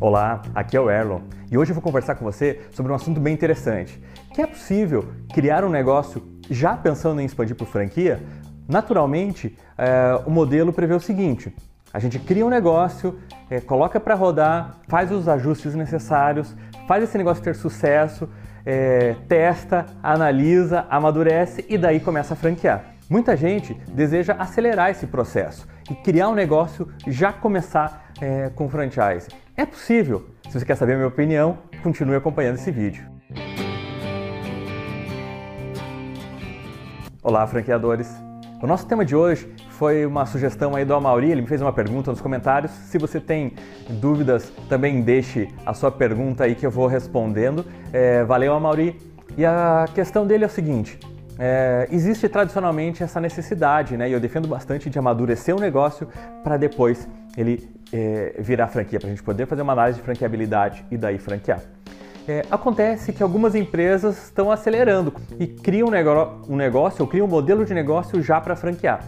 Olá, aqui é o Erlon e hoje eu vou conversar com você sobre um assunto bem interessante. Que é possível criar um negócio já pensando em expandir por franquia? Naturalmente, é, o modelo prevê o seguinte: a gente cria um negócio, é, coloca para rodar, faz os ajustes necessários, faz esse negócio ter sucesso, é, testa, analisa, amadurece e daí começa a franquear. Muita gente deseja acelerar esse processo e criar um negócio já começar é, com franchise. É possível. Se você quer saber a minha opinião, continue acompanhando esse vídeo. Olá, franqueadores! O nosso tema de hoje foi uma sugestão aí do Amauri, ele me fez uma pergunta nos comentários. Se você tem dúvidas, também deixe a sua pergunta aí que eu vou respondendo. É, valeu, Amauri! E a questão dele é o seguinte: é, existe tradicionalmente essa necessidade, né? E eu defendo bastante de amadurecer um negócio para depois ele é, virar franquia, para a gente poder fazer uma análise de franqueabilidade e daí franquear. É, acontece que algumas empresas estão acelerando e criam um, um negócio ou criam um modelo de negócio já para franquear.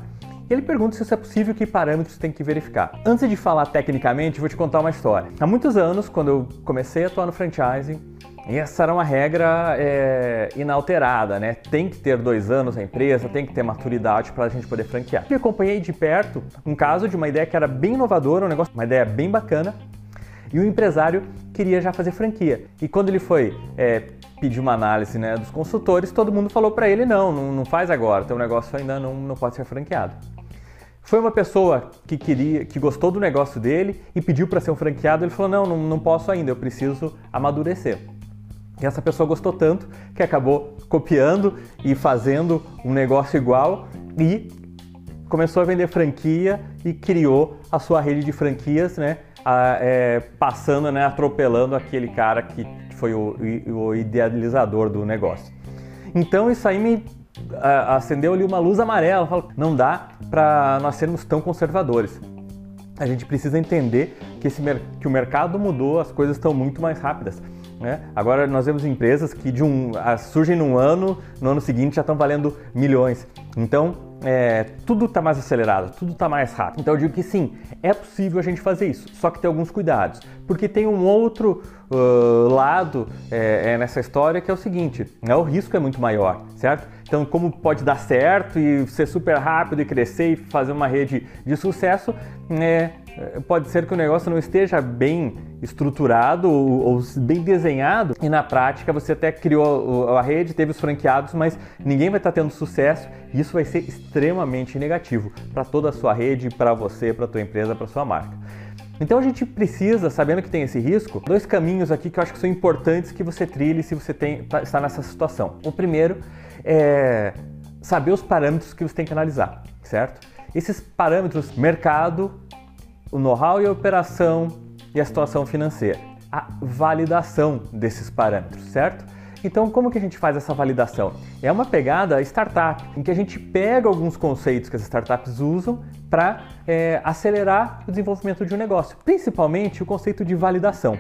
E ele pergunta se isso é possível e que parâmetros tem que verificar. Antes de falar tecnicamente, vou te contar uma história. Há muitos anos, quando eu comecei a atuar no franchising, essa era uma regra é, inalterada, né? Tem que ter dois anos a empresa, tem que ter maturidade para a gente poder franquear. Eu acompanhei de perto um caso de uma ideia que era bem inovadora, um negócio, uma ideia bem bacana, e o empresário queria já fazer franquia. E quando ele foi é, pedir uma análise né, dos consultores, todo mundo falou para ele: não, não, não, faz agora, teu negócio ainda não, não pode ser franqueado. Foi uma pessoa que queria, que gostou do negócio dele e pediu para ser um franqueado. Ele falou: não, não, não posso ainda, eu preciso amadurecer. E essa pessoa gostou tanto que acabou copiando e fazendo um negócio igual e começou a vender franquia e criou a sua rede de franquias, né? A, é, passando, né, atropelando aquele cara que foi o, o idealizador do negócio. Então isso aí me a, acendeu ali uma luz amarela. Falo, não dá para nós sermos tão conservadores. A gente precisa entender que, esse, que o mercado mudou, as coisas estão muito mais rápidas. Né? Agora nós vemos empresas que de um, surgem num ano, no ano seguinte já estão valendo milhões. Então é, tudo está mais acelerado, tudo está mais rápido. Então eu digo que sim, é possível a gente fazer isso, só que tem alguns cuidados, porque tem um outro uh, lado é, é nessa história que é o seguinte: né? o risco é muito maior, certo? Então, como pode dar certo e ser super rápido e crescer e fazer uma rede de sucesso, né? pode ser que o negócio não esteja bem estruturado ou, ou, bem desenhado e na prática você até criou a rede, teve os franqueados, mas ninguém vai estar tendo sucesso e isso vai ser extremamente negativo para toda a sua rede, para você, para tua empresa, para sua marca. Então a gente precisa, sabendo que tem esse risco, dois caminhos aqui que eu acho que são importantes que você trilhe se você tem, tá, está nessa situação. O primeiro é saber os parâmetros que você tem que analisar, certo? Esses parâmetros, mercado, o know-how e a operação e a situação financeira. A validação desses parâmetros, certo? Então, como que a gente faz essa validação? É uma pegada startup, em que a gente pega alguns conceitos que as startups usam para é, acelerar o desenvolvimento de um negócio, principalmente o conceito de validação.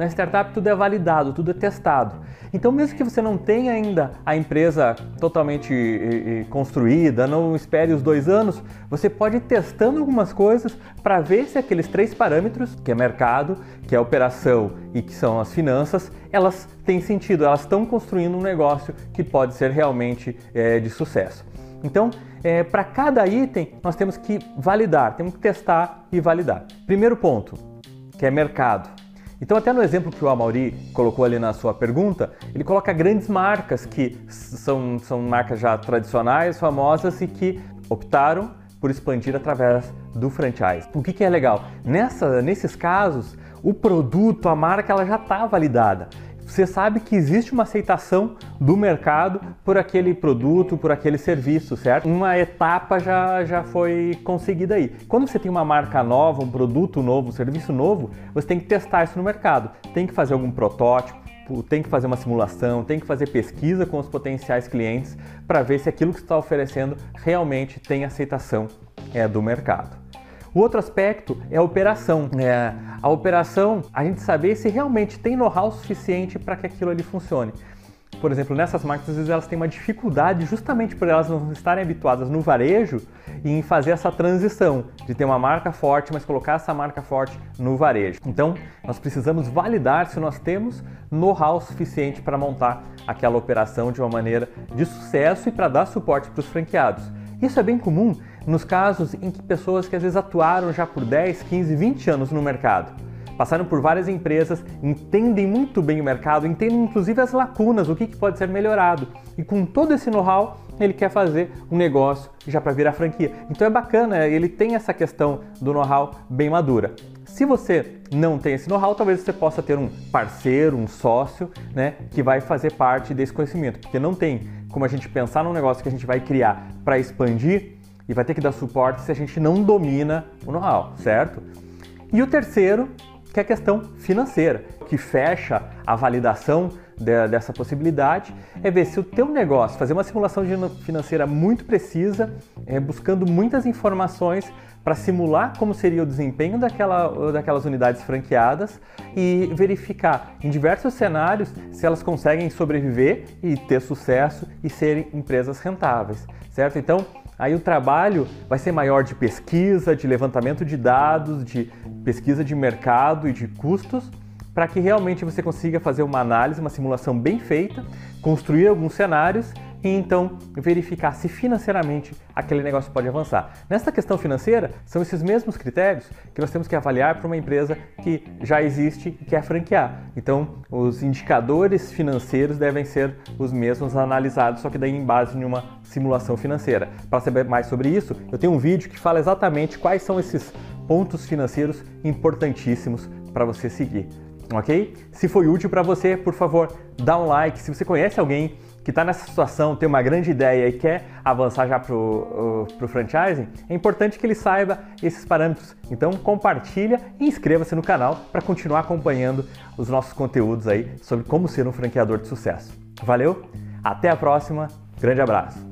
Na startup tudo é validado, tudo é testado. Então, mesmo que você não tenha ainda a empresa totalmente construída, não espere os dois anos, você pode ir testando algumas coisas para ver se aqueles três parâmetros, que é mercado, que é operação e que são as finanças, elas têm sentido, elas estão construindo um negócio que pode ser realmente é, de sucesso. Então, é, para cada item, nós temos que validar, temos que testar e validar. Primeiro ponto, que é mercado. Então, até no exemplo que o Amauri colocou ali na sua pergunta, ele coloca grandes marcas que são, são marcas já tradicionais, famosas e que optaram por expandir através do franchise. O que, que é legal? Nessa, nesses casos, o produto, a marca, ela já está validada você sabe que existe uma aceitação do mercado por aquele produto, por aquele serviço, certo? Uma etapa já, já foi conseguida aí. Quando você tem uma marca nova, um produto novo, um serviço novo, você tem que testar isso no mercado. Tem que fazer algum protótipo, tem que fazer uma simulação, tem que fazer pesquisa com os potenciais clientes para ver se aquilo que está oferecendo realmente tem aceitação é, do mercado. O outro aspecto é a operação. É, a operação, a gente saber se realmente tem know-how suficiente para que aquilo ali funcione. por exemplo, nessas marcas, às vezes elas têm uma dificuldade justamente por elas não estarem habituadas no varejo e em fazer essa transição de ter uma marca forte, mas colocar essa marca forte no varejo. Então, nós precisamos validar se nós temos know-how suficiente para montar aquela operação de uma maneira de sucesso e para dar suporte para os franqueados. Isso é bem comum nos casos em que pessoas que às vezes atuaram já por 10, 15, 20 anos no mercado passaram por várias empresas, entendem muito bem o mercado, entendem inclusive as lacunas, o que, que pode ser melhorado. E com todo esse know-how, ele quer fazer um negócio já para virar franquia. Então é bacana, ele tem essa questão do know-how bem madura. Se você não tem esse know-how, talvez você possa ter um parceiro, um sócio, né, que vai fazer parte desse conhecimento, porque não tem como a gente pensar num negócio que a gente vai criar para expandir e vai ter que dar suporte se a gente não domina o know-how, certo? E o terceiro que é a questão financeira, que fecha a validação de, dessa possibilidade é ver se o teu negócio, fazer uma simulação financeira muito precisa, é, buscando muitas informações para simular como seria o desempenho daquela, daquelas unidades franqueadas e verificar em diversos cenários se elas conseguem sobreviver e ter sucesso e serem empresas rentáveis, certo? Então, Aí o trabalho vai ser maior de pesquisa, de levantamento de dados, de pesquisa de mercado e de custos, para que realmente você consiga fazer uma análise, uma simulação bem feita, construir alguns cenários e então verificar se financeiramente aquele negócio pode avançar. Nesta questão financeira, são esses mesmos critérios que nós temos que avaliar para uma empresa que já existe e quer franquear. Então, os indicadores financeiros devem ser os mesmos analisados, só que daí em base em uma simulação financeira. Para saber mais sobre isso, eu tenho um vídeo que fala exatamente quais são esses pontos financeiros importantíssimos para você seguir. Ok? Se foi útil para você, por favor, dá um like. Se você conhece alguém que está nessa situação, tem uma grande ideia e quer avançar já para o franchising, é importante que ele saiba esses parâmetros. Então compartilha e inscreva-se no canal para continuar acompanhando os nossos conteúdos aí sobre como ser um franqueador de sucesso. Valeu, até a próxima, grande abraço!